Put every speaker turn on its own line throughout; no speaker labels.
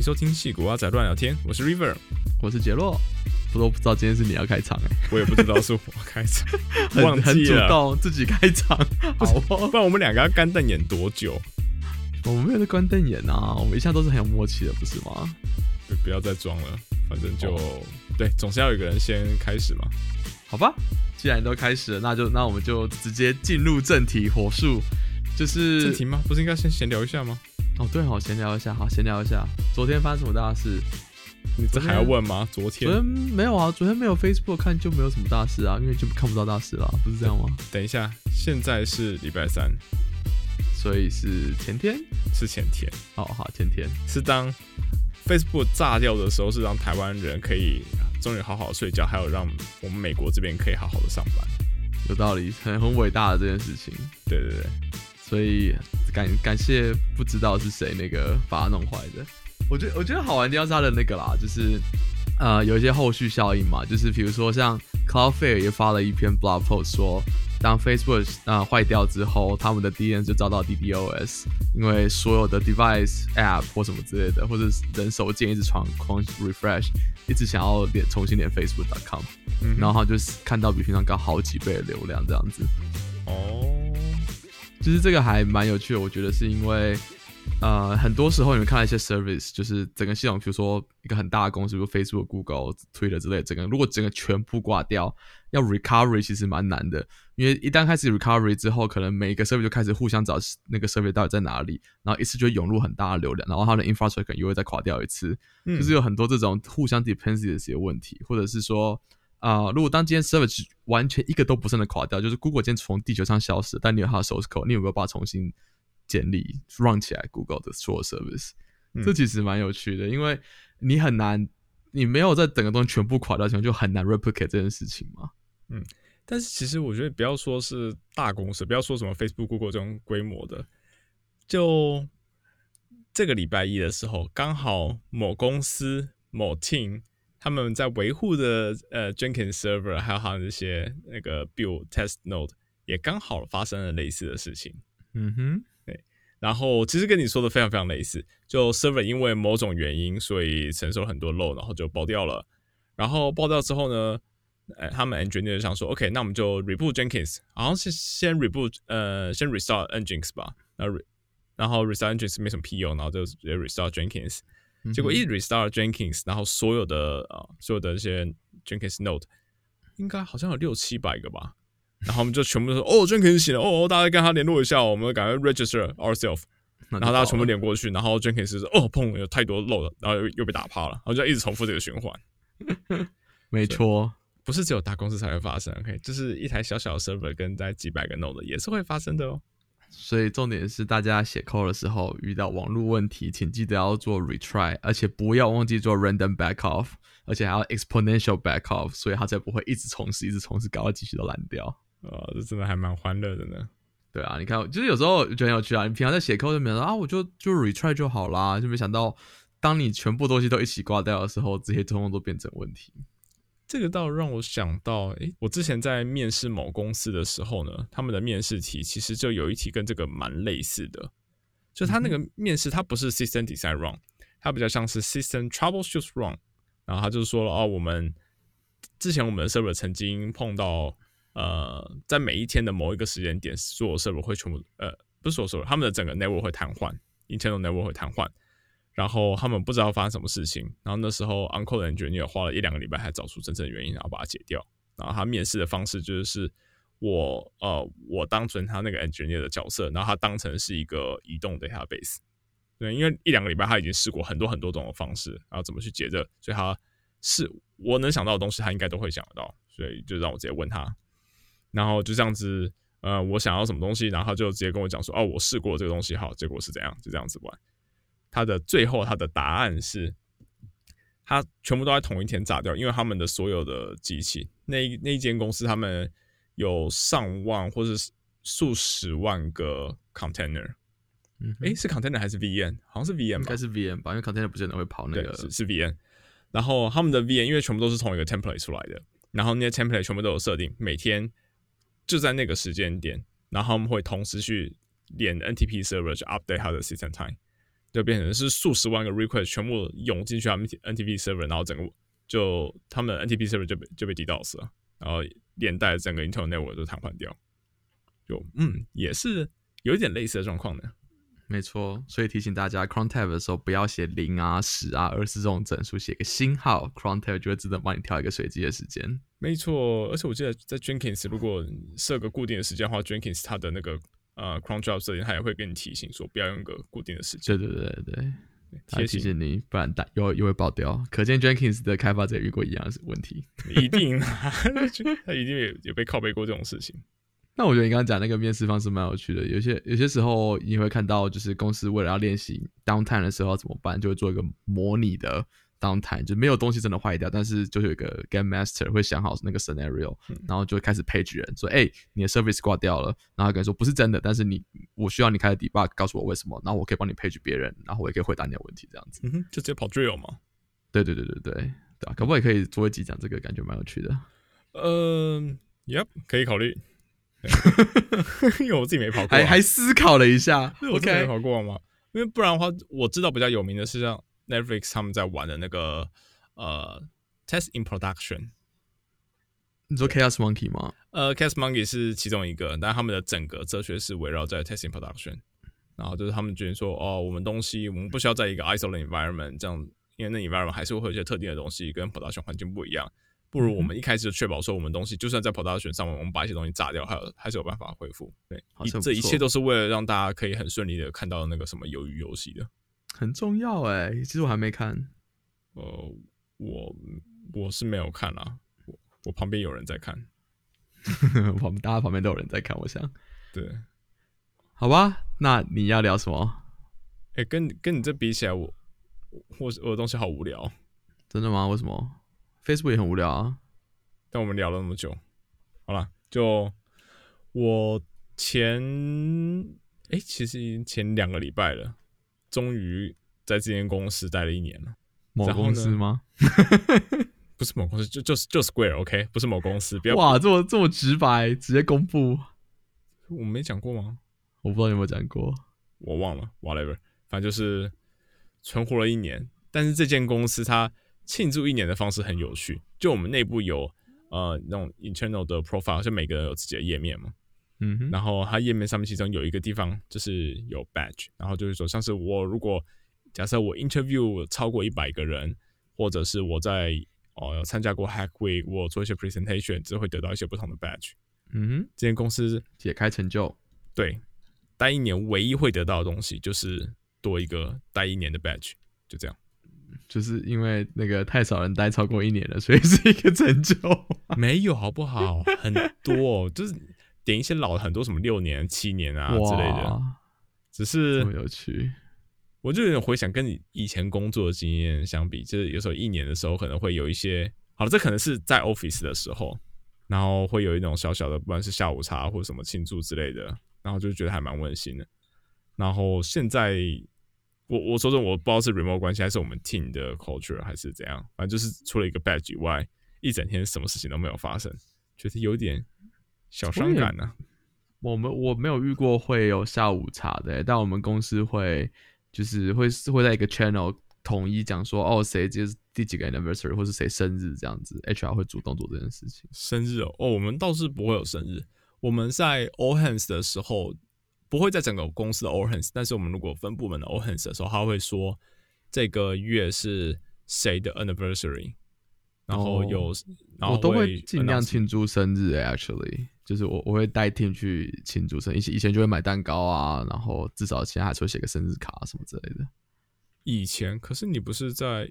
迎收听戏骨阿仔乱聊天，我是 River，
我是杰洛。不都不知道今天是你要开场哎，
我也不知道是我开场，
很很主动自己开场，好，
不然我们两个要干瞪眼多久？
我们没有在干瞪眼啊，我们一向都是很有默契的，不是吗？
不要再装了，反正就对，总是要有个人先开始嘛。
好吧，既然都开始了，那就那我们就直接进入正题，火速就是
正题吗？不是应该先闲聊一下吗？
哦，对，好，闲聊一下，好，闲聊一下，昨天发生什么大事？
你这还要问吗？昨天？
昨天没有啊，昨天没有 Facebook 看就没有什么大事啊，因为就看不到大事了，不是这样吗？
等一下，现在是礼拜三，
所以是前天，
是前天。
哦，好，前天
是当 Facebook 炸掉的时候，是让台湾人可以终于好好睡觉，还有让我们美国这边可以好好的上班，
有道理，很很伟大的这件事情。
对对对。
所以感感谢不知道是谁那个把它弄坏的。我觉得我觉得好玩的地方是它的那个啦，就是呃有一些后续效应嘛，就是比如说像 Cloudflare 也发了一篇 blog post 说，当 Facebook 呃坏掉之后，他们的 DNS 就遭到 DDoS，因为所有的 device app 或什么之类的，或者人手键一直闯狂 refresh，一直想要连重新连 Facebook.com，然后就是看到比平常高好几倍的流量这样子。哦。其实这个还蛮有趣的，我觉得是因为，呃，很多时候你们看到一些 service，就是整个系统，比如说一个很大的公司，比如 Facebook、Google、Twitter 之类，整个如果整个全部挂掉，要 recovery 其实蛮难的，因为一旦开始 recovery 之后，可能每一个 service 就开始互相找那个 service 到底在哪里，然后一次就涌入很大的流量，然后它的 infrastructure 又会再垮掉一次，就是有很多这种互相 dependency 的一些问题，或者是说。啊，如果当今天 service 完全一个都不剩的垮掉，就是 Google 今天从地球上消失，但你有它的 source code，你有没有办法重新建立 run 起来 Google 的所有 service？这其实蛮有趣的，因为你很难，你没有在整个东西全部垮掉情况，就很难 replicate 这件事情嘛。
嗯，但是其实我觉得不要说是大公司，不要说什么 Facebook、Google 这种规模的，就这个礼拜一的时候，刚好某公司某 team。他们在维护的呃 Jenkins server，还有他那些那个 build test node，也刚好发生了类似的事情。嗯哼，对。然后其实跟你说的非常非常类似，就 server 因为某种原因，所以承受很多 load，然后就爆掉了。然后爆掉之后呢，呃，他们 engineer 想说，OK，那我们就 reboot Jenkins，好像是先 reboot，呃，先 restart Nginx 吧。然后然后 restart engines 没什么屁用，然后就直接 restart Jenkins。结果一 restart Jenkins，然后所有的啊，所有的一些 Jenkins node，应该好像有六七百个吧。然后我们就全部都说 哦，Jenkins 醒了哦，大家跟他联络一下，我们赶快 register ourselves。然后大家全部连过去，然后 Jenkins 说哦，砰，有太多漏了，然后又又被打趴了，然后就一直重复这个循环。
没错，
不是只有大公司才会发生，OK，就是一台小小的 server 跟在几百个 node 也是会发生的哦。
所以重点是，大家写 code 的时候遇到网络问题，请记得要做 retry，而且不要忘记做 random backoff，而且还要 exponential backoff，所以它才不会一直重试，一直重试，搞到机器都烂掉。
啊，这真的还蛮欢乐的呢。
对啊，你看，就是有时候觉得很有趣啊。你平常在写 code 就没想到啊，我就就 retry 就好啦，就没想到当你全部东西都一起挂掉的时候，这些通通都变成问题。
这个倒让我想到，诶，我之前在面试某公司的时候呢，他们的面试题其实就有一题跟这个蛮类似的，就他那个面试，它不是 system design wrong，它比较像是 system troubleshoot wrong，然后他就说了，哦，我们之前我们的 server 曾经碰到，呃，在每一天的某一个时间点，所有 server 会全部，呃，不是所有 server，他们的整个 network 会瘫痪，internal network 会瘫痪。然后他们不知道发生什么事情，然后那时候 Uncle 的 engineer 花了一两个礼拜才找出真正的原因，然后把它解掉。然后他面试的方式就是我呃我当成他那个 engineer 的角色，然后他当成是一个移动 database。对，因为一两个礼拜他已经试过很多很多种的方式，然后怎么去解这，所以他是我能想到的东西，他应该都会想得到，所以就让我直接问他。然后就这样子，呃，我想要什么东西，然后他就直接跟我讲说，哦，我试过这个东西，好，结果是怎样，就这样子玩。他的最后，他的答案是，他全部都在同一天炸掉，因为他们的所有的机器，那那一间公司，他们有上万或是数十万个 container，嗯，诶，是 container 还是 VM？好像是 VM，应
该是 VM 吧，因为 container 不见得会跑那个，
是是 VM。然后他们的 VM，因为全部都是从一个 template 出来的，然后那些 template 全部都有设定，每天就在那个时间点，然后他们会同时去连 NTP server 去 update 它的 system time。就变成是数十万个 request 全部涌进去他们 NTP server，然后整个就他们的 NTP server 就被就被 DDoS 了，然后连带整个 internal network 都瘫痪掉。就嗯，也是有一点类似的状况的。
没错，所以提醒大家，cron tab 的时候不要写零啊、十啊，二十这种整数写个星号，cron tab 就会自动帮你调一个随机的时间。
没错，而且我记得在 Jenkins 如果设个固定的时间的话，Jenkins 它的那个呃 cron job 设定，它也会给你提醒说不要用个固定的时间。
对对对对，它
贴
提醒你，不然大又又会爆掉。可见 Jenkins 的开发者遇过一样的问题。
一定，他一定有有被拷贝过这种事情。
那我觉得你刚刚讲那个面试方式蛮有趣的，有些有些时候你会看到，就是公司为了要练习 downtime 的时候要怎么办，就会做一个模拟的 downtime，就没有东西真的坏掉，但是就有一个 game master 会想好那个 scenario，、然后就会开始 page 人说，哎、你的 service 挂掉了，然后他跟你说不是真的，但是你我需要你开的 debug 告诉我为什么，然后我可以帮你 page 别人，然后我也可以回答你的问题，这样子。
嗯哼，就直接跑 drill 嘛。
对对对对对对啊，可不可以可以做一集讲这个，感觉蛮有趣的。
嗯、y e p 可以考虑。因为我自己没跑过啊、
还还思考了一下
因为我自己没跑过嘛。因为不然的话，我知道比较有名的是像 Netflix 他们在玩的那个呃 Test in Production，
你说 Chaos Monkey 吗？
呃 Cast Monkey 是其中一个，但他们的整个哲学是围绕在 Test in Production，然后就是他们觉得说，哦，我们东西我们不需要在一个 isolated environment 这样，因为那 environment 还是会有一些特定的东西跟 production 环境不一样。不如我们一开始就确保说，我们东西就算在 production 上面，我们把一些东西炸掉，还有还是有办法恢复。对这一切都是为了让大家可以很顺利的看到那个什么鱿鱼游戏的。
很重要哎，其实我还没看。
呃，我我是没有看啦，我我旁边有人在看。
我们大家旁边都有人在看，我想，
对，
好吧，那你要聊什么？
哎、跟跟你这比起来，我我我的东西好无聊。
真的吗？为什么？Facebook 也很无聊啊。
但我们聊了那么久，好了，就我前哎、其实已经前两个礼拜了，终于在这间公司待了一年了。
某公司吗？
不是某公司，就就是就 Square，OK，、不是某公司，不要
哇，这么这么直白，直接公布，
我没讲过吗？
我不知道有没有讲过。
我忘了，whatever，反正就是存活了一年。但是这间公司它庆祝一年的方式很有趣，就我们内部有呃那种 internal 的 profile，就每个人有自己的页面嘛。
嗯哼，
然后它页面上面其中有一个地方就是有 badge，然后就是说像是我如果假设我 interview 超过一百个人，或者是我在哦有参加过 Hack Week，我做一些 presentation，就会得到一些不同的 badge。
嗯哼，
这间公司
解开成就。
对待一年唯一会得到的东西就是多一个待一年的 badge，就这样。
就是因为那个太少人待超过一年了，所以是一个成就。
没有好不好？很多、哦，就是点一些老的很多什么六年、七年啊之类的，只是。我就有点回想跟你以前工作的经验相比，就是有时候一年的时候可能会有一些，好了，这可能是在 office 的时候，然后会有一种小小的，不管是下午茶或者什么庆祝之类的，然后就觉得还蛮温馨的。然后现在，我我说真，我不知道是 remote 关系还是我们 team 的 culture 还是怎样，反正就是除了一个 badge 以外，一整天什么事情都没有发生，觉得有点小伤感呢、
我们我没有遇过会有下午茶的，但我们公司会就是会会在一个 channel 统一讲说，哦，谁就是第几个 anniversary 或是谁生日这样子，HR 会主动做这件事情。
生日哦，哦，我们倒是不会有生日。我们在 all hands 的时候，不会在整个公司的 all hands，但是我们如果分部门的 all hands 的时候，他会说这个月是谁的 anniversary，然后有，然后
都会
会
尽量庆祝生日欸，actually，就是我我会带 team 去庆祝生日，以前以前就会买蛋糕啊，然后至少现在还是会写个生日卡什么之类的。
以前，可是你不是在，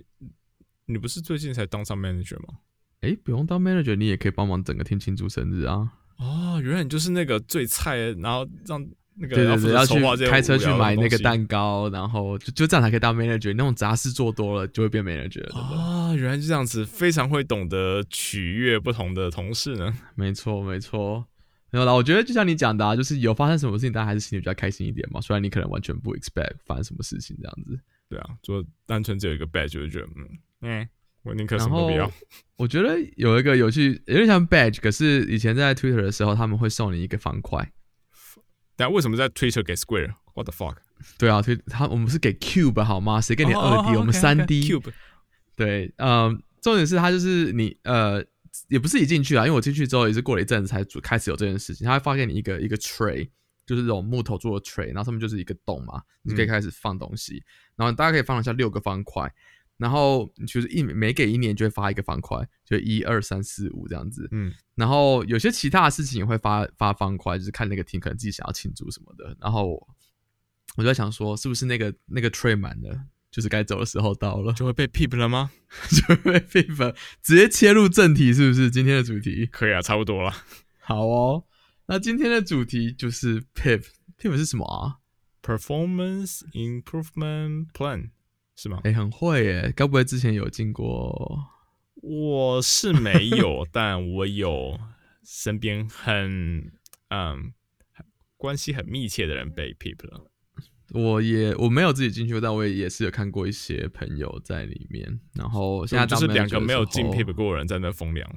你不是最近才当上 manager 吗？
诶，不用当 manager，你也可以帮忙整个 team 庆祝生日啊。
哦，原来你就是那个最菜的，然后让那个
对对对，要去开车去买那个蛋糕，然后就就这样才可以当 manager。那种杂事做多了就会变 manager，了对不对？
啊，原来是这样子，非常会懂得取悦不同的同事呢。
没错，没错。没有啦，我觉得就像你讲的啊，就是有发生什么事情，大家还是心里比较开心一点嘛。虽然你可能完全不 expect 发生什么事情这样子。
对啊，就单纯只有一个 badge，我就觉得嗯嗯，我宁可什么都不要。
我觉得有一个有趣，有点像 badge，可是以前在 Twitter 的时候，他们会送你一个方块。
但为什么在 Twitter 给 Square？What the fuck？
对啊，所以他我们是给 Cube 好吗？谁给你
哦
二 D？、
哦
我们三 D。
Cube
对，嗯，重点是它就是你呃，也不是一进去啊，因为我进去之后也是过了一阵子才主开始有这件事情。他会发给你一个一个 tray，就是这种木头做的 tray，然后上面就是一个洞嘛，你就可以
嗯
开始放东西。然后大家可以放得下六个方块，然后就是一每给一年就会发一个方块，就一二三四五这样子。
嗯，
然后有些其他的事情也会发发方块，就是看那个 team 可能自己想要庆祝什么的。然后我就在想说，是不是那个那个 tray 满了，就是该走的时候到了，
就会被 peep 了吗？
就会被 peep，直接切入正题，是不是？今天的主题
可以啊，差不多了。
好哦。那今天的主题就是 PIP，PIP 是什么啊
？Performance Improvement Plan 是吗？
哎，很会耶，该不会之前有进过？
我是没有，但我有身边很嗯关系很密切的人被 peep 了。
我也我没有自己进去，但我也也是有看过一些朋友在里面。然后现在
就是两个没有进
时候
peep 过的人在那风凉。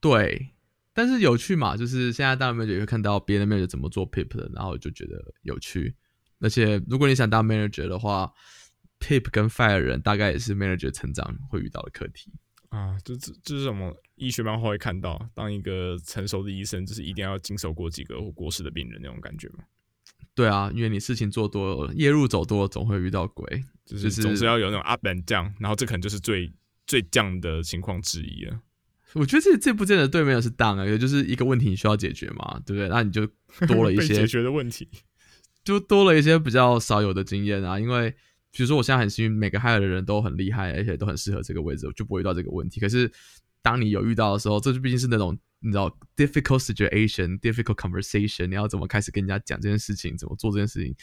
对，但是有趣嘛，就是现在当 manager 也会看到别的 manager 怎么做 pip 的，然后就觉得有趣。而且如果你想当 manager 的话，pip 跟 fire 人大概也是 manager 成长会遇到的课题。
啊，这这这是什么医学漫画会看到？当一个成熟的医生，就是一定要经手过几个过世的病人那种感觉嘛，
对啊，因为你事情做多了，夜路走多了，总会遇到鬼。
就是
就是
总是要有那种 up and down，然后这可能就是最最降的情况之一了。
我觉得这这不见得对面是 down 啊，也就是一个问题你需要解决嘛，对不对？那你就多了一
些解
些，
决的问题。
就多了一些比较少有的经验啊。因为比如说我现在很幸运，每个 hire 的人都很厉害，而且都很适合这个位置，我就不会遇到这个问题。可是当你有遇到的时候，这就毕竟是那种你知道 difficult situation、difficult conversation，你要怎么开始跟人家讲这件事情，怎么做这件事情，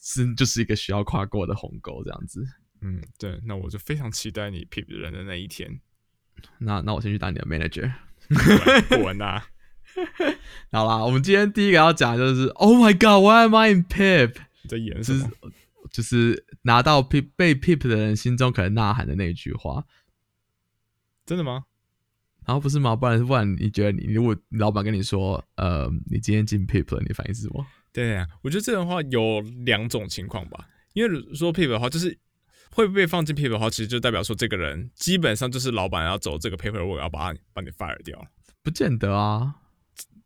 是就是一个需要跨过的鸿沟这样子。
嗯，对，那我就非常期待你 peep 人的那一天。
那那我先去当你的 manager。
滚呐！
好啦，我们今天第一个要讲的就是 Oh my God，Why am I in PIP？
你在演什
就是
么？
就是拿到 PIP 被 PIP 的人心中可能呐喊的那一句话。
真的吗？
然后不是吗？不然不然，你觉得你如果老板跟你说，呃，你今天进 PIP 了，你反应是什么？
对啊，我觉得这种话有两种情况吧。因为说 peep 的话，就是会被放进 peep 的话，其实就代表说这个人基本上就是老板要走这个 paperwork，要把你把你 fire 掉了。
不见得啊，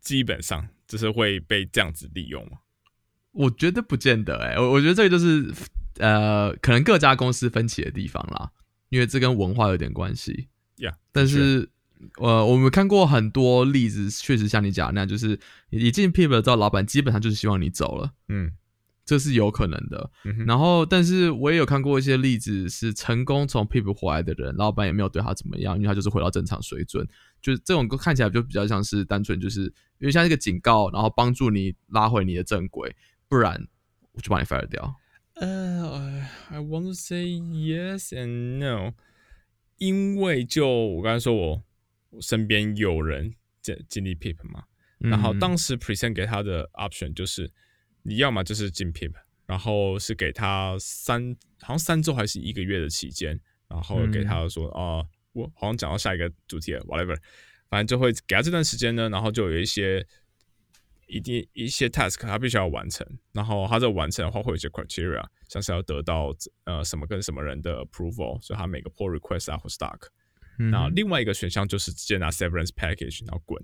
基本上就是会被这样子利用嘛。
我觉得不见得、欸。哎，我我觉得这个就是呃，可能各家公司分歧的地方啦，因为这跟文化有点关系。
Yeah，
但是呃，我们看过很多例子，确实像你讲的那样，就是你一进 PIP 之后，老板基本上就是希望你走了，
嗯
这是有可能的。
嗯，
然后，但是我也有看过一些例子，是成功从 PIP 回来的人，老板也没有对他怎么样，因为他就是回到正常水准。就是这种看起来就比较像是单纯就是因为像一个警告，然后帮助你拉回你的正轨，不然我就把你 fire 掉。
呃、i want to say yes and no，因为就我刚才说我我身边有人经经历 PIP 嘛，然后
嗯
当时 present 给他的 option 就是，你要么就是进 PIP，然后是给他三好像三周还是一个月的期间，然后给他说哦、我好像讲到下一个主题了，whatever，反正就会给他这段时间呢，然后就有一些一定一些 task 他必须要完成，然后他这完成的话会有一些 criteria，像是要得到呃什么跟什么人的 approval，所以他每个 pull request 啊或 stock。
嗯
那另外一个选项就是直接拿 severance package 然后滚。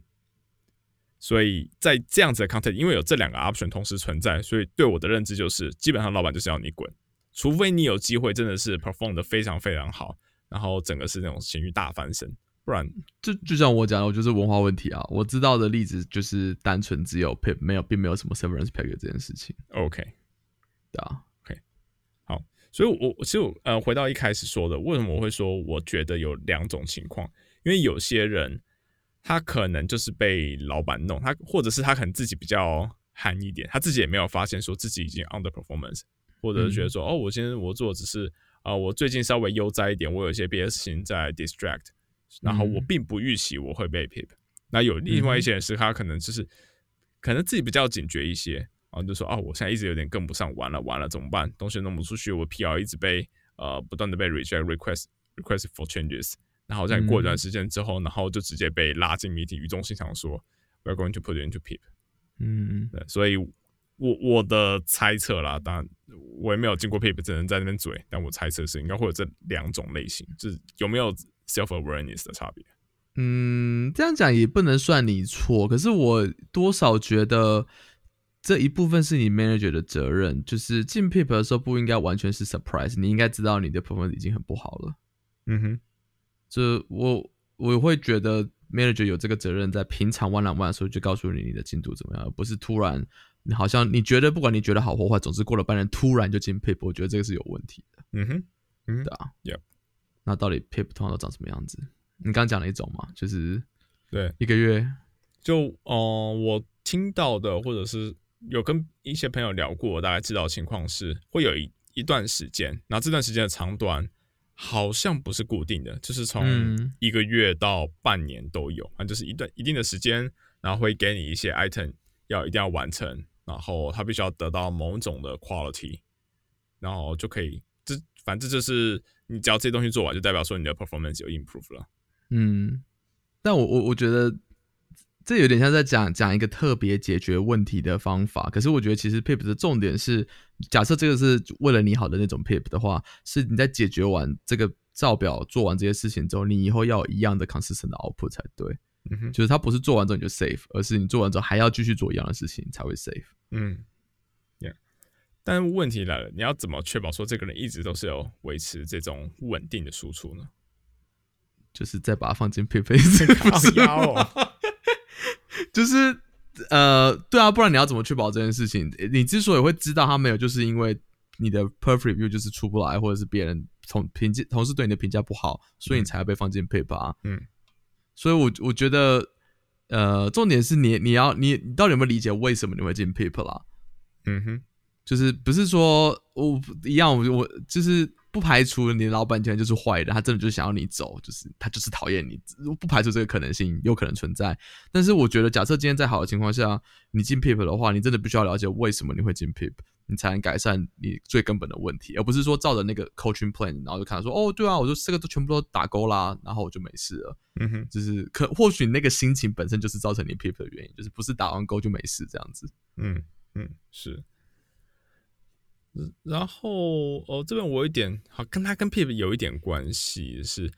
所以在这样子的 context，因为有这两个 option 同时存在，所以对我的认知就是，基本上老板就是要你滚，除非你有机会真的是 perform 的非常非常好，然后整个是那种咸鱼大翻身，不然
就就像我讲的，我觉得是文化问题啊。我知道的例子就是单纯只有 PIP，没有，并没有什么 severance package 这件事情
，OK。
对啊。
所以我，我其实我呃，回到一开始说的，为什么我会说我觉得有两种情况？因为有些人他可能就是被老板弄，他或者是他可能自己比较憨一点，他自己也没有发现说自己已经 underperformance，或者是觉得说、哦，我今天我做只是啊、呃我最近稍微悠哉一点，我有一些别的事情在 distract，然后我
嗯
并不预期我会被 pip。那有另外一些人是他可能就是可能自己比较警觉一些，然后就说啊，我现在一直有点跟不上，完了完了怎么办？东西弄不出去，我 PR 一直被呃不断的被 reject request request for changes，然后在过一段时间之后，然后就直接被拉进 meeting，语重心长说 we're going to put it into PIP。
嗯，
对，所以我我的猜测啦，当然我也没有经过 PIP，只能在那边嘴，但我猜测是应该会有这两种类型，就是有没有 self awareness 的差别。
嗯，这样讲也不能算你错，可是我多少觉得这一部分是你 manager 的责任，就是进 PIP 的时候不应该完全是 surprise，你应该知道你的 performance 已经很不好了。
嗯哼，
这我我会觉得 manager 有这个责任，在平常 one on one 的时候就告诉你你的进度怎么样，而不是突然你好像你觉得不管你觉得好或坏，总之过了半年突然就进 PIP，我觉得这个是有问题的。
嗯哼，嗯，
对啊
Yep
那到底 PIP 通常都长什么样子？你刚刚讲了一种嘛，就是
对，
一个月，
就哦、呃我听到的或者是有跟一些朋友聊过，我大概知道的情况是会有一一段时间，然后这段时间的长短好像不是固定的，就是从
嗯
一个月到半年都有，啊，就是一段一定的时间，然后会给你一些 item 要一定要完成，然后它必须要得到某种的 quality，然后就可以，这反正就是你只要这些东西做完，就代表说你的 performance 有 improve 了。
嗯，但我我我觉得这有点像在讲讲一个特别解决问题的方法。可是我觉得其实 PIP 的重点是，假设这个是为了你好的那种 PIP 的话，是你在解决完这个照表做完这些事情之后，你以后要有一样的 consistent 的 output 才对。
嗯哼，
就是它不是做完之后你就 safe，而是你做完之后还要继续做一样的事情才会 safe。
嗯，Yeah。但问题来了，你要怎么确保说这个人一直都是有维持这种稳定的输出呢？
就是再把它放进 PIP 一次，不是吗
靠腰哦
就是呃，对啊，不然你要怎么确保这件事情？你之所以会知道他没有，就是因为你的 perfect review 就是出不来，或者是别人同评价同事对你的评价不好，所以你才要被放进 paper 啊。
嗯，
所以我我觉得，呃，重点是你你要你你到底有没有理解为什么你会进 paper 啦？
嗯哼，
就是不是说我一样，我我就是不排除你的老板今天就是坏的，他真的就是想要你走，就是他就是讨厌你，不排除这个可能性有可能存在。但是我觉得，假设今天在好的情况下，你进 PIP 的话，你真的必须要了解为什么你会进 PIP，你才能改善你最根本的问题，而不是说照着那个 coaching plan，然后就看到说哦，对啊，我就这个都全部都打勾啦，然后我就没事了。
嗯哼，
就是可或许那个心情本身就是造成你 PIP 的原因，就是不是打完勾就没事这样子。
嗯嗯，是。嗯然后哦，这边我有一点好，跟他跟 PIP 有一点关系，是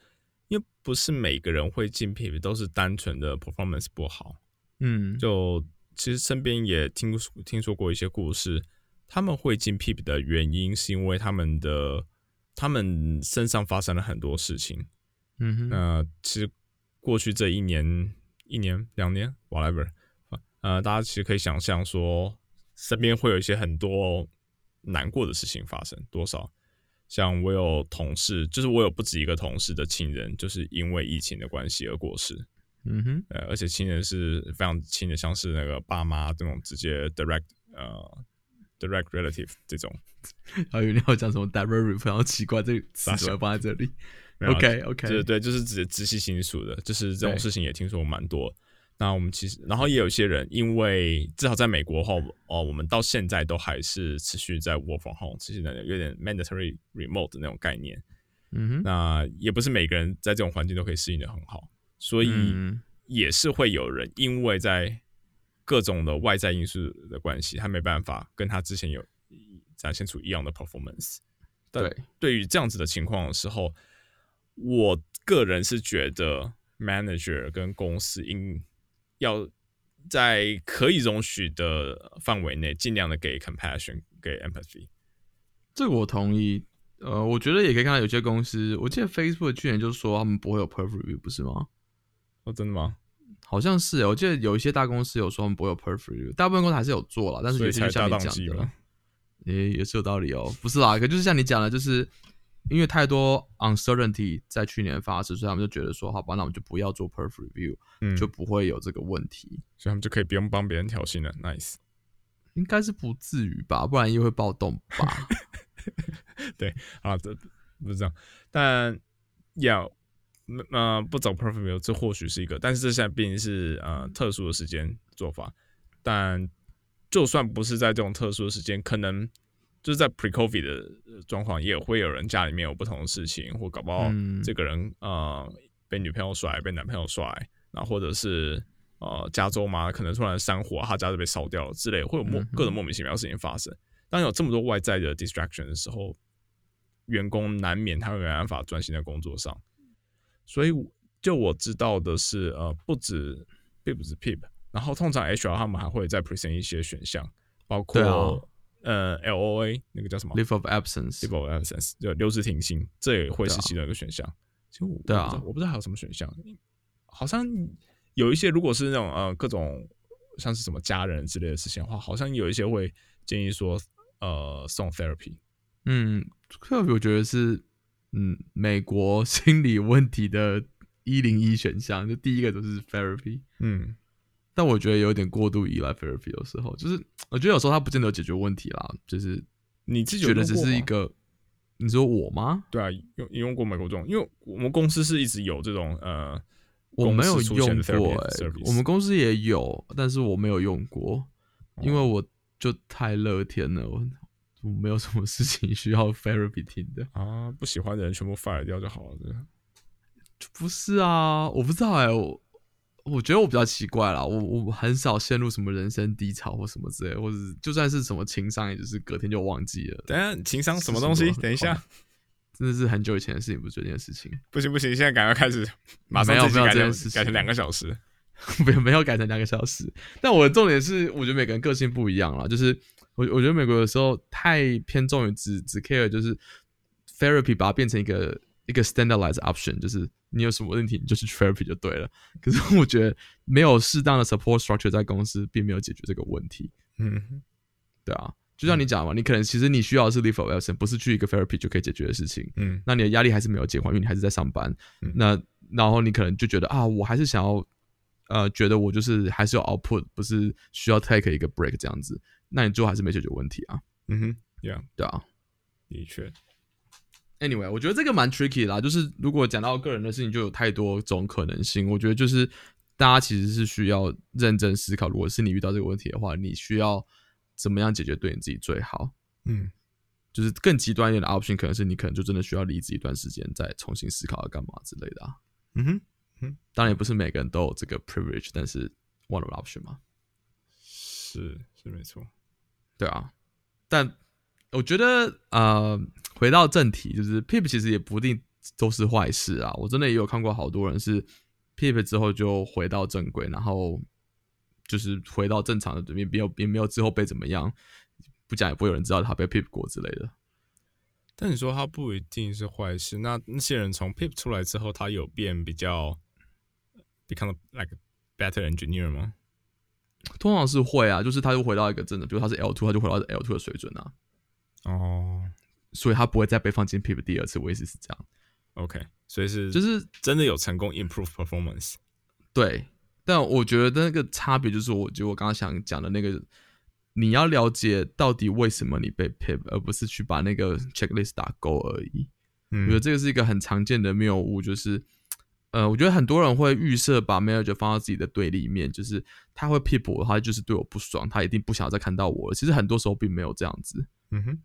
因为不是每个人会进 PIP 都是单纯的 performance 不好，
嗯，
就其实身边也听说听说过一些故事，他们会进 PIP 的原因是因为他们的他们身上发生了很多事情。
嗯哼，
那其实过去这一年、一年、两年，whatever，呃，大家其实可以想象说，身边会有一些很多难过的事情发生，多少。像我有同事，就是我有不止一个同事的亲人，就是因为疫情的关系而过世。
嗯哼，
呃，而且亲人是非常亲的，像是那个爸妈这种直接 direct 呃 direct relative 这种。
还有你要讲什么 direct，非常奇怪，这个词
傻
怎么放在这里？OK OK，
对对，就是直直系亲属的，就是这种事情也听说蛮多。那我们其实，然后也有一些人，因为至少在美国后，哦，我们到现在都还是持续在 work from home，持续在有点 mandatory remote 的那种概念。
嗯哼，
那也不是每个人在这种环境都可以适应的很好，所以
嗯
也是会有人因为在各种的外在因素的关系，他没办法跟他之前有展现出一样的 performance。
对，
对于这样子的情况的时候，我个人是觉得 manager 跟公司应要在可以容许的范围内，尽量的给 compassion，给 empathy。
这个我同意。呃，我觉得也可以看到有些公司，我记得 Facebook 去年就说他们不会有 perfect review，不是吗？
哦，真的吗？
好像是欸，我记得有一些大公司有说他们不会有 perfect review，大部分公司还是有做了，但是有些就像
大
你讲的。也也是有道理哦。不是啦，可就是像你讲的，就是因为太多 uncertainty 在去年发生，所以他们就觉得说，好吧，那我们就不要做 perfect review，、
嗯，
就不会有这个问题。
所以他们就可以不用帮别人挑衅了 Nice。
应该是不至于吧，不然又会暴动吧。
对啊，这不是这样，但要呃不走 perfect view，这或许是一个，但是这现在毕竟是呃特殊的时间做法，但就算不是在这种特殊的时间，可能就是在 pre covid 的状况，也会有人家里面有不同的事情，或搞不好
嗯
这个人呃被女朋友甩，被男朋友甩，然后或者是。呃，加州嘛，可能突然山火，他家就被烧掉了之类，会有莫各种莫名其妙的事情发生。当有这么多外在的 distraction 的时候，员工难免他会没办法专心在工作上。所以就我知道的是，呃，不止 PIP 是 PIP，然后通常 HR 他们还会再 present 一些选项，包括、
啊
呃 LOA 那个叫什么
？Leave of
absence，leave of absence，就留职停薪，这也会是其中一个选项。其实我
对啊。
我不知道还有什么选项，好像有一些如果是那种呃各种像是什么家人之类的事情的话，好像有一些会建议说呃送 therapy。
嗯，特别我觉得是，嗯，美国心理问题的一零一选项，就第一个就是 therapy，
嗯
但我觉得有点过度依赖 therapy，有时候就是我觉得有时候它不见得有解决问题啦，就是
你自己
觉得只是一个，你说我吗？
对啊，用你用过美国这种，因为我们公司是一直有这种呃，
我没有用过我们公司也有，但是我没有用过，因为我就太乐天了，我我没有什么事情需要 therapy 听的。
啊不喜欢的人全部 fire 掉就好了。
不是啊，我不知道哎、我我觉得我比较奇怪啦，我我很少陷入什么人生低潮或什么之类，或者就算是什么情商，也就是隔天就忘记了，
等下情商什么东西？等一下，
真的是很久以前的事情，不是最近的事情，
不行不行，现在赶快开始，马上
没有没有
这
件事情
改成两个小时。
没有没有改成两个小时。但我的重点是，我觉得每个人个性不一样啦，就是我我觉得美国有时候太偏重于只只 care 就是 therapy 把它变成一个一个 standardized option，就是你有什么问题你就去 therapy 就对了。可是我觉得没有适当的 support structure 在公司，并没有解决这个问题。
嗯，
对啊，就像你讲嘛，你可能其实你需要的是 leave of absence，不是去一个 therapy 就可以解决的事情。
嗯
那你的压力还是没有减缓，因为你还是在上班。
嗯
那然后你可能就觉得啊，我还是想要呃，觉得我就是还是有 output，不是需要 take 一个 break 这样子。那你最后还是没解决问题啊，
嗯哼，Yeah，
对啊。
的确，
Anyway，我觉得这个蛮 tricky 啦，就是如果讲到个人的事情，就有太多种可能性。我觉得就是大家其实是需要认真思考，如果是你遇到这个问题的话，你需要怎么样解决对你自己最好。
嗯
就是更极端一点的 option，可能是你可能就真的需要离职一段时间，再重新思考要干嘛之类的啊。
嗯哼，
当然也不是每个人都有这个 privilege，但是 one of the option 嘛，
是是没错。
对啊。但我觉得呃，回到正题，就是 PIP 其实也不一定都是坏事啊。我真的也有看过好多人是 PIP 之后就回到正轨，然后就是回到正常的，也没有也没有之后被怎么样，不讲也不会有人知道他被 PIP 过之类的。
但你说他不一定是坏事，那那些人从 PIP 出来之后，他有变比较 become like a better engineer 吗？
通常是会啊，就是他又回到一个真的，比如他是 L two，他就回到 L two 的水准啊，
哦
所以他不会再被放进 PIP 第二次。我意思是这样
，，OK，所以是
就是
真的有成功 improve performance。
对，但我觉得那个差别就是，我觉得我刚刚想讲的那个，你要了解到底为什么你被 PIP，而不是去把那个 checklist 打勾而已。嗯我觉得
嗯
这个是一个很常见的谬误，就是，呃，我觉得很多人会预设把 manager 放到自己的对立面，就是他会 PIP 我，他就是对我不爽，他一定不想再看到我了。其实很多时候并没有这样子。
嗯哼，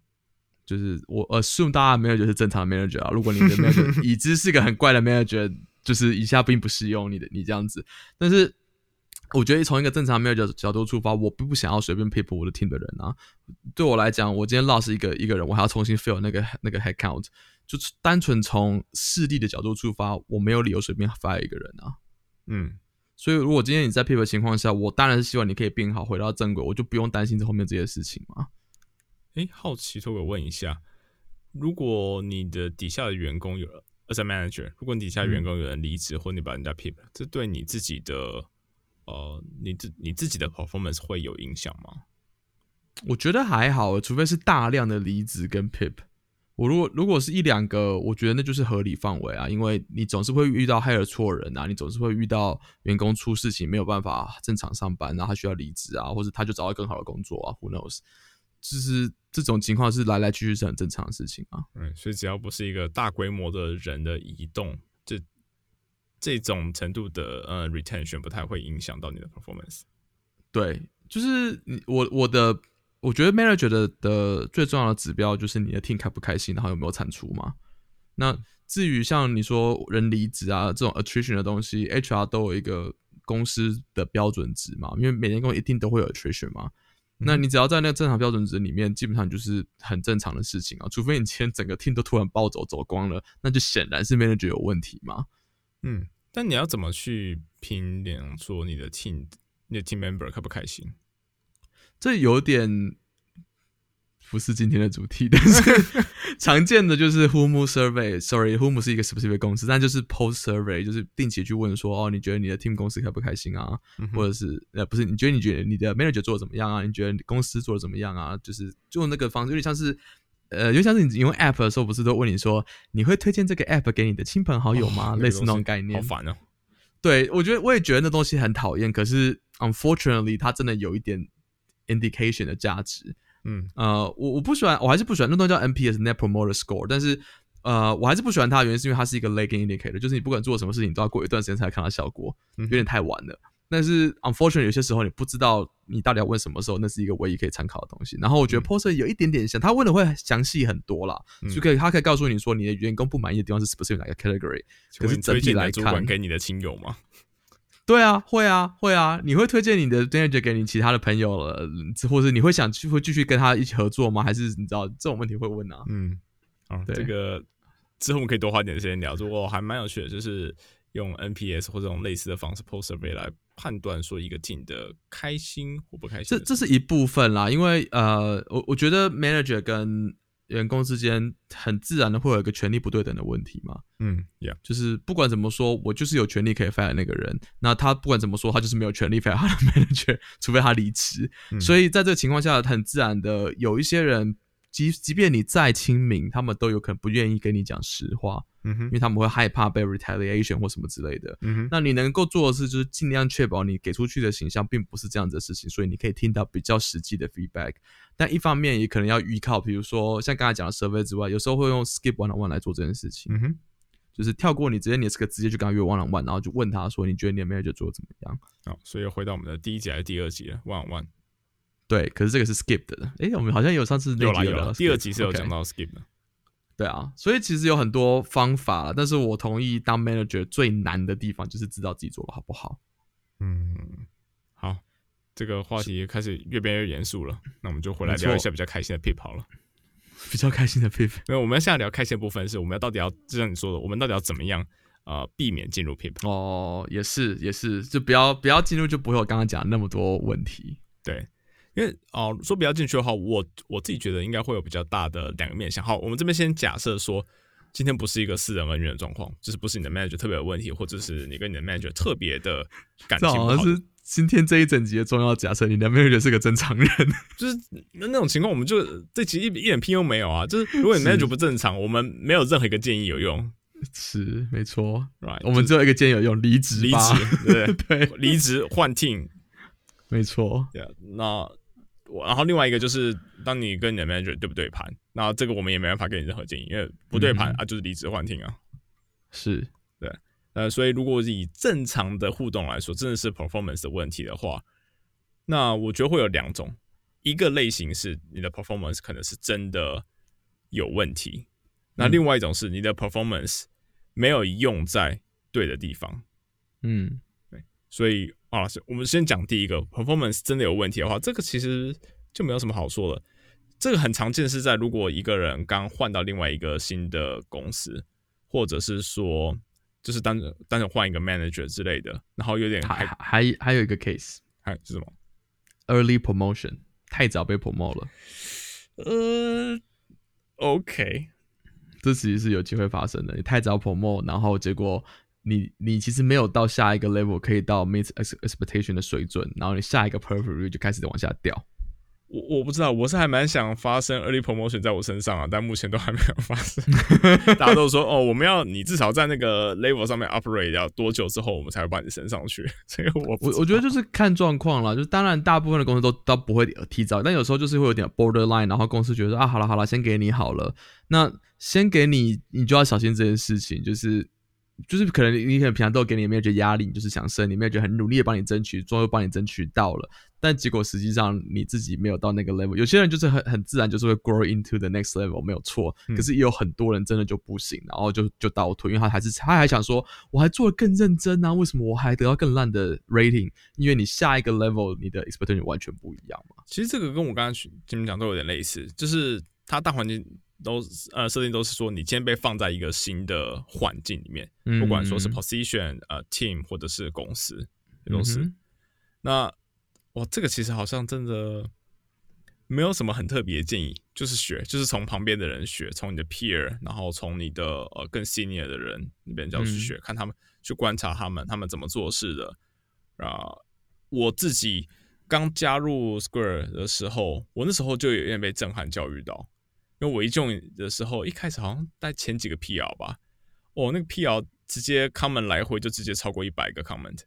就是我 assume 大家 manager 是正常的 manager 啊，如果你的 manager 已知是个很怪的 manager，就是以下并不适用你的你这样子。但是我觉得从一个正常 manager 角度出发，我并不想要随便 pick 我的 team 的人啊。对我来讲，我今天 lost 一个一个人，我还要重新 fill 那个那个 head count，就是单纯从势力的角度出发，我没有理由随便 fire 一个人啊。
嗯
所以，如果今天你在 pick 的情况下，我当然是希望你可以变好，回到正轨，我就不用担心这后面这些事情嘛。
诶，好奇，所以我问一下，如果你的底下的员工有 as a manager，如果你底下员工有人离职，或你把人家 pip，这对你自己的呃，你自你自己的 performance 会有影响吗？
我觉得还好，除非是大量的离职跟 PIP。我如果如果是一两个，我觉得那就是合理范围啊，因为你总是会遇到 hire 错人啊，你总是会遇到员工出事情没有办法正常上班，然后他需要离职啊，或者他就找到更好的工作啊，Who knows？就是这种情况是来来去去是很正常的事情啊。
嗯，所以只要不是一个大规模的人的移动，这这种程度的呃 retention 不太会影响到你的 performance。
对，就是你我我的，我觉得 manager 的的最重要的指标就是你的 team 开不开心，然后有没有产出嘛。那至于像你说人离职啊这种 attrition 的东西，HR 都有一个公司的标准值嘛，因为每间公司一定都会有 attrition 嘛。那你只要在那个正常标准值里面，基本上就是很正常的事情啊。除非你今天整个 team 都突然暴走走光了，那就显然是 manager 有问题嘛。
嗯，但你要怎么去评量说你的 team 你的 team member 开不开心？
这有点。不是今天的主题，但是常见的就是 Humu Survey。Sorry，Humu 是一个 specific 公司，但就是 Post Survey，就是定期去问说，哦，你觉得你的 team 公司开不开心啊？或者是呃，不是，你觉得你觉得你的 manager 做的怎么样啊？你觉得公司做的怎么样啊？就是用那个方式，有点像是呃，有点像是你用 app 的时候，不是都问你说，你会推荐这个 app 给你的亲朋好友吗？类似那种概念。
好烦哦。
对，我觉得我也觉得那东西很讨厌，可是 unfortunately，它真的有一点 indication 的价值。
嗯
呃，我我不喜欢，我还是不喜欢那东西叫 NPS Net Promoter Score，但是呃，我还是不喜欢它的原因是因为它是一个 lagging indicator，就是你不管做什么事情都要过一段时间才看到效果，有点太晚了。但是 unfortunately 有些时候你不知道你到底要问什么时候，那是一个唯一可以参考的东西。然后我觉得 Poster 有一点点像，他问的会详细很多啦，就可以他可以告诉你说你的员工不满意的地方是 specific 哪个 category，可是整体来看，
给你的亲友吗？
对啊，会啊，会啊！你会推荐你的 manager 给你其他的朋友了，或者你会想去会继续跟他一起合作吗？还是你知道这种问题会问啊？
嗯，啊，这个之后我们可以多花点时间聊。如果还蛮有趣的，就是用 NPS 或这种类似的方式 post survey 来判断说一个 team 的开心或不开心。
这这是一部分啦，因为呃，我我觉得 manager 跟员工之间很自然的会有一个权利不对等的问题嘛？
嗯，Yeah，
就是不管怎么说，我就是有权利可以 fire 那个人，那他不管怎么说，他就是没有权利 fire 他的 manager，除非他离职。所以在这个情况下，很自然的有一些人。即即便你再亲民，他们都有可能不愿意跟你讲实话，
嗯哼，因
为他们会害怕被 retaliation 或什么之类的，
嗯哼。
那你能够做的是，就是尽量确保你给出去的形象并不是这样子的事情，所以你可以听到比较实际的 feedback。但一方面也可能要依靠，比如说像刚才讲的 survey 之外，有时候会用 skip one on one 来做这件事情，
嗯哼，
就是跳过你直接你是个直接去跟他约 one on one，然后就问他说你觉得你的 manager 做的怎么样？
好，所以回到我们的第一集还是第二集了，one on one。
对，可是这个是 skip 的。哎，我们好像有上次
有
了
有第二集是有讲到 skip 的。
对啊，所以其实有很多方法了，但是我同意当 manager 最难的地方就是知道自己做的好不好。
嗯，好，这个话题开始越变越严肃了，那我们就回来聊一下比较开心的 pip 好了。
比较开心的 pip，
因为我们现在聊开心的部分是我们要到底要就像你说的，我们到底要怎么样呃避免进入 pip？
哦，也是也是，就不要不要进入，就不会有刚刚讲那么多问题。
对。因为哦，说比较进去的话，我我自己觉得应该会有比较大的两个面向。好，我们这边先假设说，今天不是一个私人恩怨的状况，就是不是你的 manager 特别有问题，或者是你跟你的 manager 特别的感情
好。像是今天这一整集的重要假设，你的 manager 是个正常人，
就是那那种情况，我们就这集一一点屁用没有啊。就是如果你 manager 不正常，我们没有任何一个建议有用。
是没错
，right，
我们只有一个建议有用，离职，
离职，对
对，
离职换 team，
没错。
对，那。然后另外一个就是，当你跟你的 manager 对不对盘，那这个我们也没办法给你任何建议，因为不对盘啊，就是离职换听啊。
是
对，呃，所以如果以正常的互动来说，真的是 performance 的问题的话，那我觉得会有两种，一个类型是你的 performance 可能是真的有问题，那另外一种是你的 performance 没有用在对的地方。
嗯，
对，所以。啊，我们先讲第一个，performance 真的有问题的话，这个其实就没有什么好说了。这个很常见是在如果一个人刚换到另外一个新的公司，或者是说就是单单纯换一个 manager 之类的，然后有点
还还还有一个 case，
还是什么
early promotion 太早被 promote 了。
呃，OK，
这其实是有机会发生的。你太早 promote，然后结果。你你其实没有到下一个 level 可以到 meet expectation 的水准，然后你下一个 perfect 就开始往下掉。
我我不知道，我是还蛮想发生 early promotion 在我身上啊，但目前都还没有发生。大家都说哦，我们要你至少在那个 level 上面 operate 要多久之后，我们才会把你升上去。所 以我
我我觉得就是看状况了，就是当然大部分的公司都都不会提早，但有时候就是会有点 borderline，然后公司觉得啊，好了好了，先给你好了，那先给你，你就要小心这件事情，就是。就是可能你可能平常都给你没有觉得压力，你就是想升，你没有觉得很努力的帮你争取，最后帮你争取到了，但结果实际上你自己没有到那个 level。有些人就是很很自然就是会 grow into the next level 没有错，可是也有很多人真的就不行，然后就就倒退，因为他还是他还想说我还做的更认真啊，为什么我还得到更烂的 rating？因为你下一个 level 你的 expectation 完全不一样嘛。
其实这个跟我刚刚前面讲都有点类似，就是它大环境。都呃设定都是说，你今天被放在一个新的环境里面，不管说是 position 呃 team 或者是公司都是。那哇，这个其实好像真的没有什么很特别的建议，就是学，就是从旁边的人学，从你的 peer，然后从你的呃更 senior 的人那边就要去学，看他们去观察他们，他们怎么做事的啊。我自己刚加入 Square 的时候，我那时候就有点被震撼教育到。因为我一 join 的时候，一开始好像带前几个 PR 吧，哦，那个 PR 直接 comment 来回就直接超过一百个 comment，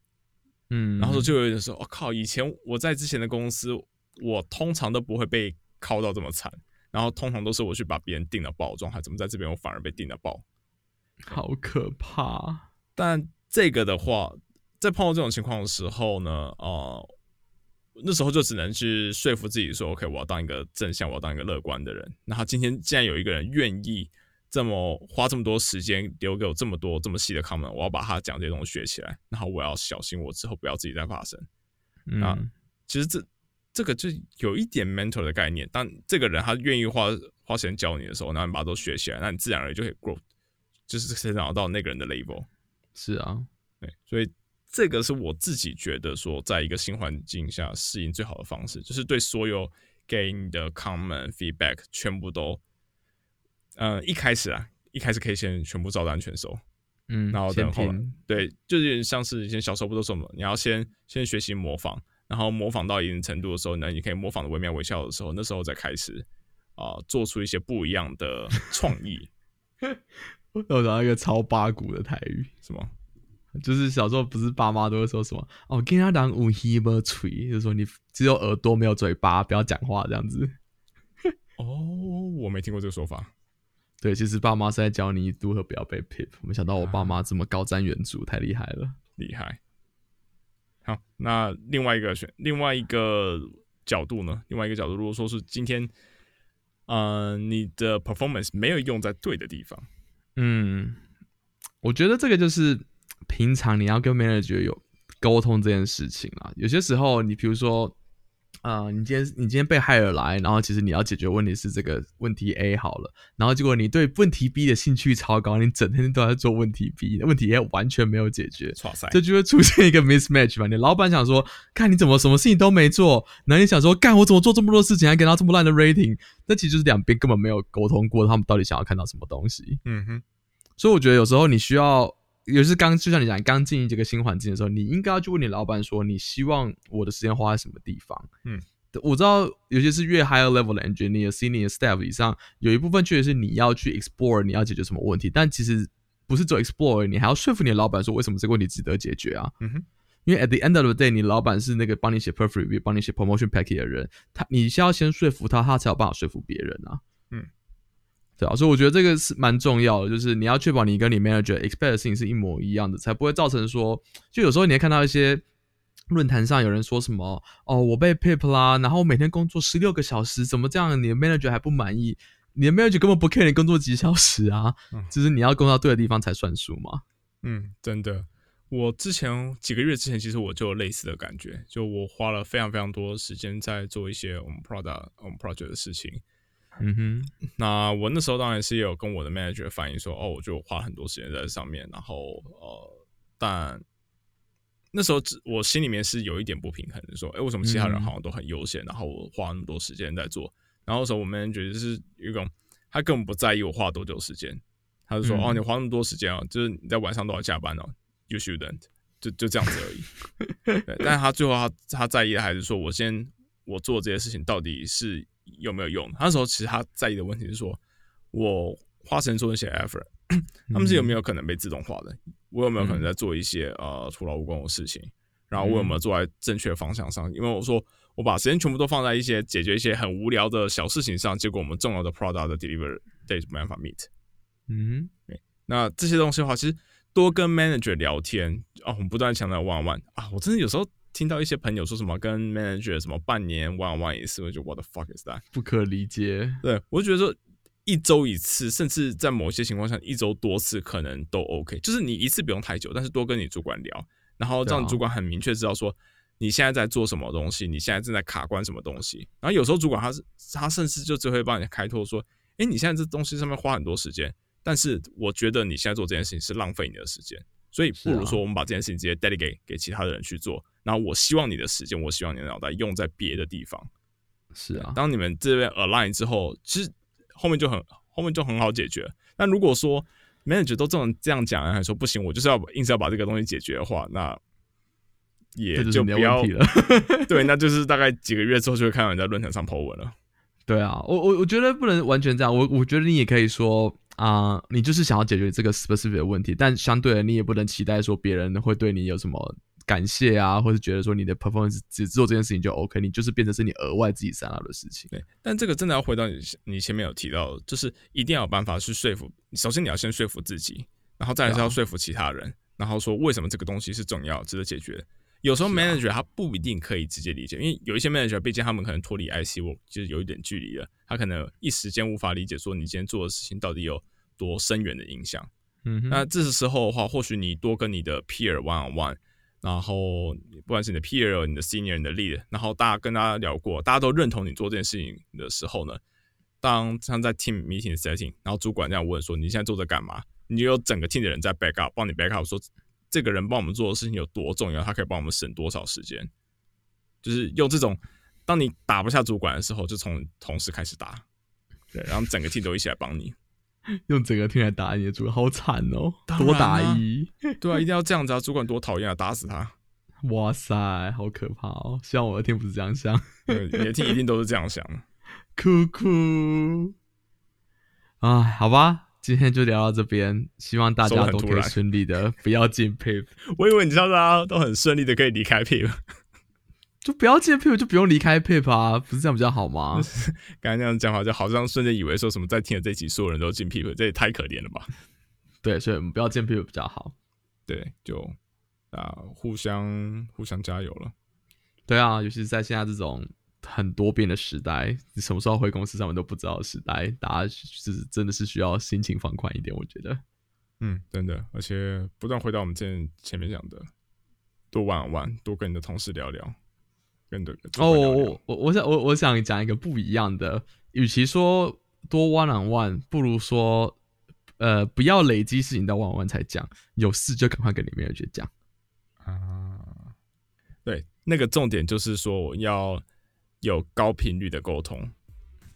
嗯，
然后就有人说，我靠，以前我在之前的公司，我通常都不会被敲到这么惨，然后通常都是我去把别人定了爆状态，怎么在这边我反而被定了爆，
好可怕。
但这个的话，在碰到这种情况的时候呢，呃。那时候就只能去说服自己说：“OK，我要当一个正向，我要当一个乐观的人。”然后今天既然有一个人愿意这么花这么多时间留给我这么多这么细的 comment，我要把他讲这些东西学起来。然后我要小心，我之后不要自己再发生。那其实这这个就有一点 mental 的概念。当这个人他愿意花花时间教你的时候，那你把它都学起来，那你自然而然就可以 grow，就是成长到那个人的 level。
是啊，
对，所以。这个是我自己觉得说，在一个新环境下适应最好的方式，就是对所有给你的 comment feedback 全部都，呃，一开始啊，一开始可以先全部照单全收，
嗯，
然后等后来，对，就是像是以前小时候不都什么，你要先先学习模仿，然后模仿到一定程度的时候呢，你可以模仿的惟妙惟肖的时候，那时候再开始啊，做出一些不一样的创意。
我找到一个超八股的台语，
什么？
就是小时候不是爸妈都会说什么哦，跟他讲无耳不吹，就是说你只有耳朵没有嘴巴，不要讲话这样子。
哦，我没听过这个说法。
对，其实爸妈是在教你如何不要被 pip。没想到我爸妈这么高瞻远瞩，太厉害了，
厉害。好，那另外一个选另外一个角度呢？另外一个角度，如果说是今天，嗯，你的 performance 没有用在对的地方，
嗯，我觉得这个就是。平常你要跟 manager 有沟通这件事情啊，有些时候你比如说，呃，你今天你今天被 hire 来，然后其实你要解决问题是这个问题 A 好了，然后结果你对问题 B 的兴趣超高，你整天都在做问题 B，问题 A 完全没有解决，这就会出现一个 mismatch 吧？你老板想说，看你怎么什么事情都没做，然后你想说，干我怎么做这么多事情还给到这么烂的 rating？那其实就是两边根本没有沟通过，他们到底想要看到什么东西？
嗯哼，
所以我觉得有时候你需要。也是刚就像你讲，刚进这个新环境的时候，你应该要去问你老板说，你希望我的时间花在什么地方？
嗯，
我知道，尤其是越 higher level 的 engineer、senior staff 以上，有一部分确实是你要去 explore，你要解决什么问题。但其实不是做 explore，你还要说服你的老板说，为什么这个问题值得解决啊？
嗯哼，
因为 at the end of the day，你老板是那个帮你写 perfect review、帮你写 promotion package 的人，他你需要先说服他，他才有办法说服别人啊。
嗯。
对啊，所以我觉得这个是蛮重要的，就是你要确保你跟你 manager expect 的事情是一模一样的，才不会造成说，就有时候你会看到一些论坛上有人说什么，哦，我被 pip 啦，然后我每天工作十六个小时，怎么这样？你的 manager 还不满意？你的 manager 根本不 care 你工作几小时啊，就是你要工作到对的地方才算数嘛。
嗯，真的，我之前几个月之前，其实我就有类似的感觉，就我花了非常非常多时间在做一些我们 product 我们 project 的事情。
嗯哼，
那我那时候当然是也有跟我的 manager 反映说，哦，我就花很多时间在上面，然后呃，但那时候我心里面是有一点不平衡的，说，哎，为什么其他人好像都很悠闲，然后我花那么多时间在做，然后时候我 manager 就是有一种他根本不在意我花多久时间，他就说，哦，你花那么多时间啊，就是你在晚上都要加班哦，you shouldn't，就就这样子而已。对，但是他最后他他在意的还是说我先我做这些事情到底是。有没有用？那时候其实他在意的问题是说，我花时间做那些 effort，他们是有没有可能被自动化的？我有没有可能在做一些呃徒劳无功的事情？然后我有没有做在正确的方向上？因为我说我把时间全部都放在一些解决一些很无聊的小事情上，结果我们重要的 product 的 deliver date 没办法 meet。
嗯，
对。那这些东西的话，其实多跟 manager 聊天啊，我们不断强调 one one 啊，我真的有时候听到一些朋友说什么跟 manager 什么半年 one one 一次，我就 what the fuck is that？
不可理解。
对我就觉得说一周一次，甚至在某些情况下一周多次可能都 OK，就是你一次不用太久，但是多跟你主管聊，然后让主管很明确知道说你现在在做什么东西，你现在正在卡关什么东西。然后有时候主管他是他甚至就只会帮你开拓说，哎，你现在这东西上面花很多时间。但是我觉得你现在做这件事情是浪费你的时间，所以不如说我们把这件事情直接 delegate 给其他的人去做。然后我希望你的时间，我希望你的脑袋用在别的地方。
是啊，
当你们这边 align 之后，其实后面就很后面就很好解决。但如果说 manager 都这种这样讲，还说不行，我就是要硬是要把这个东西解决的话，那也就不要
了。
对，那就是大概几个月之后就会看到你在论坛上 po 文了。
对啊，我我我觉得不能完全这样。我我觉得你也可以说。啊，你就是想要解决这个 specific 的问题，但相对的，你也不能期待说别人会对你有什么感谢啊，或是觉得说你的 performance 只做这件事情就 OK，你就是变成是你额外自己想要的事情。
对，但这个真的要回到你你前面有提到，就是一定要有办法去说服。首先你要先说服自己，然后再来是要说服其他人，然后说为什么这个东西是重要、值得解决。有时候 manager 他不一定可以直接理解，因为有一些 manager 毕竟他们可能脱离 IC 我就是有一点距离了，他可能一时间无法理解说你今天做的事情到底有多深远的影响。
嗯，
那这时候的话，或许你多跟你的 peer one on one，然后不管是你的 peer、你的 senior、你的 lead，然后大家跟大家聊过，大家都认同你做这件事情的时候呢，当像在 team meeting setting，然后主管这样问说你现在做着干嘛，你有整个 team 的人在 back up，帮你 back up 说。这个人帮我们做的事情有多重要？他可以帮我们省多少时间？就是用这种，当你打不下主管的时候，就从同事开始打，对，然后整个 team 都一起来帮你，
用整个 team 来打你的主管，好惨哦！多打一，
对啊，一定要这样子啊！主管多讨厌啊，打死他！
哇塞，好可怕哦！希望我的 team 不是这样想，
你的 team 一定都是这样想。
酷酷，啊，好吧。今天就聊到这边，希望大家都可以顺利的不要进 Pip。
我以为你知道大家都很顺利的可以离开 Pip，
就不要见 Pip，就不用离开 Pip 啊，不是这样比较好吗？
刚才那样讲话，就好像瞬间以为说什么在听的这集所有人都进 Pip，这也太可怜了吧？
对，所以我们不要见 Pip 比较好。
对，就啊，互相互相加油了。
对啊，尤其是在现在这种。很多变的时代，你什么时候回公司上班都不知道的时代，大家是真的是需要心情放宽一点，我觉得，
嗯，真的，而且不断回到我们前前面讲的，多玩玩，多跟你的同事聊聊，跟的
哦，我我想我我想讲一个不一样的，与其说多 one on one，不如说呃不要累积事情到 one on one 才讲，有事就赶快跟里面人去讲。
啊，对，那个重点就是说我要。有高频率的沟通，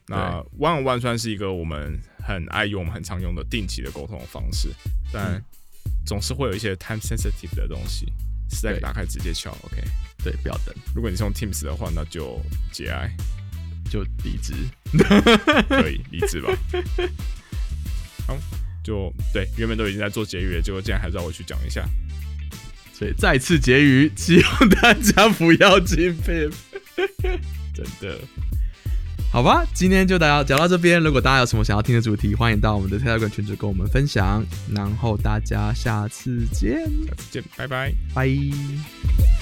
那 one on one 算是一个我们很爱用、很常用的定期的沟通方式，但总是会有一些 time sensitive 的东西，Slack 打开直接敲，OK？
对，不要等。
如果你是用 Teams 的话，那就节哀，
就离职，
可以离职吧。好，就对，原本都已经在做结语了，结果竟然还让我去讲一下，
所以再次结语，希望大家不要进 Pip。
真的，
好吧，今天就大家讲到这边。如果大家有什么想要听的主题，欢迎到我们的 Telegram 群组跟我们分享。然后大家下次见，
下次见，拜拜，
拜。